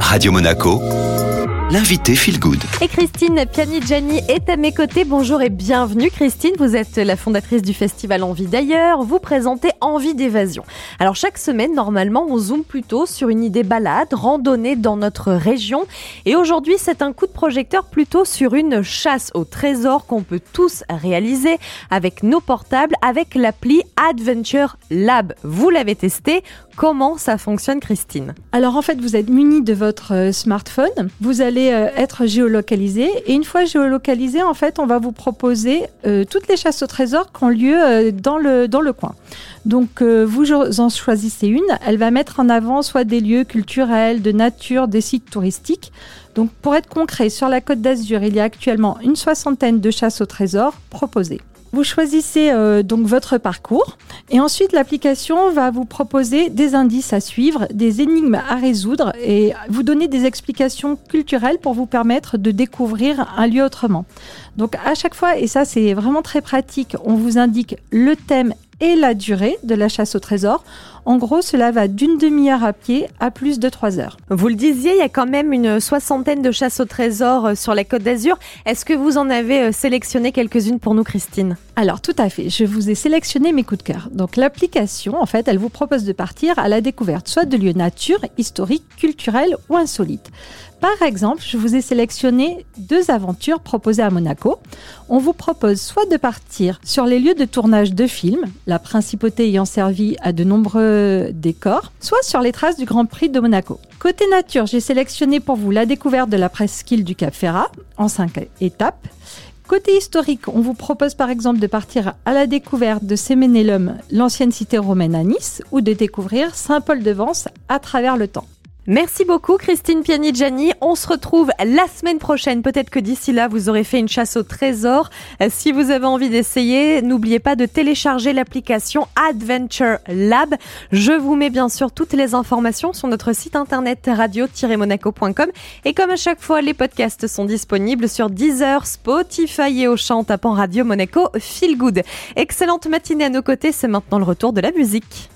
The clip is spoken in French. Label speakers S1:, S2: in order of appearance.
S1: Radio Monaco, l'invité Feel Good.
S2: Et Christine Pianigiani est à mes côtés. Bonjour et bienvenue Christine. Vous êtes la fondatrice du festival Envie d'ailleurs. Vous présentez Envie d'évasion. Alors chaque semaine, normalement, on zoome plutôt sur une idée balade, randonnée dans notre région. Et aujourd'hui, c'est un coup de projecteur plutôt sur une chasse au trésor qu'on peut tous réaliser avec nos portables, avec l'appli Adventure Lab. Vous l'avez testé. Comment ça fonctionne Christine?
S3: Alors en fait, vous êtes muni de votre euh, smartphone. Vous allez euh, être géolocalisé. Et une fois géolocalisé, en fait, on va vous proposer euh, toutes les chasses au trésor qui ont lieu euh, dans, le, dans le coin. Donc, vous en choisissez une. Elle va mettre en avant soit des lieux culturels, de nature, des sites touristiques. Donc, pour être concret, sur la côte d'Azur, il y a actuellement une soixantaine de chasses au trésor proposées. Vous choisissez euh, donc votre parcours et ensuite l'application va vous proposer des indices à suivre, des énigmes à résoudre et vous donner des explications culturelles pour vous permettre de découvrir un lieu autrement. Donc à chaque fois, et ça c'est vraiment très pratique, on vous indique le thème et la durée de la chasse au trésor. En gros, cela va d'une demi-heure à pied à plus de trois heures.
S2: Vous le disiez, il y a quand même une soixantaine de chasses au trésor euh, sur la Côte d'Azur. Est-ce que vous en avez euh, sélectionné quelques-unes pour nous, Christine?
S3: Alors, tout à fait. Je vous ai sélectionné mes coups de cœur. Donc, l'application, en fait, elle vous propose de partir à la découverte soit de lieux nature, historiques, culturels ou insolites. Par exemple, je vous ai sélectionné deux aventures proposées à Monaco. On vous propose soit de partir sur les lieux de tournage de films, la principauté ayant servi à de nombreux décors, soit sur les traces du Grand Prix de Monaco. Côté nature, j'ai sélectionné pour vous la découverte de la presqu'île du Cap Ferrat en cinq étapes. Côté historique, on vous propose par exemple de partir à la découverte de Séménélum, l'ancienne cité romaine à Nice, ou de découvrir Saint-Paul-de-Vence à travers le temps.
S2: Merci beaucoup Christine Pianigiani. On se retrouve la semaine prochaine. Peut-être que d'ici là, vous aurez fait une chasse au trésor. Euh, si vous avez envie d'essayer, n'oubliez pas de télécharger l'application Adventure Lab. Je vous mets bien sûr toutes les informations sur notre site internet radio-monaco.com. Et comme à chaque fois, les podcasts sont disponibles sur Deezer, Spotify et au chant tapant Radio Monaco Feel Good. Excellente matinée à nos côtés. C'est maintenant le retour de la musique.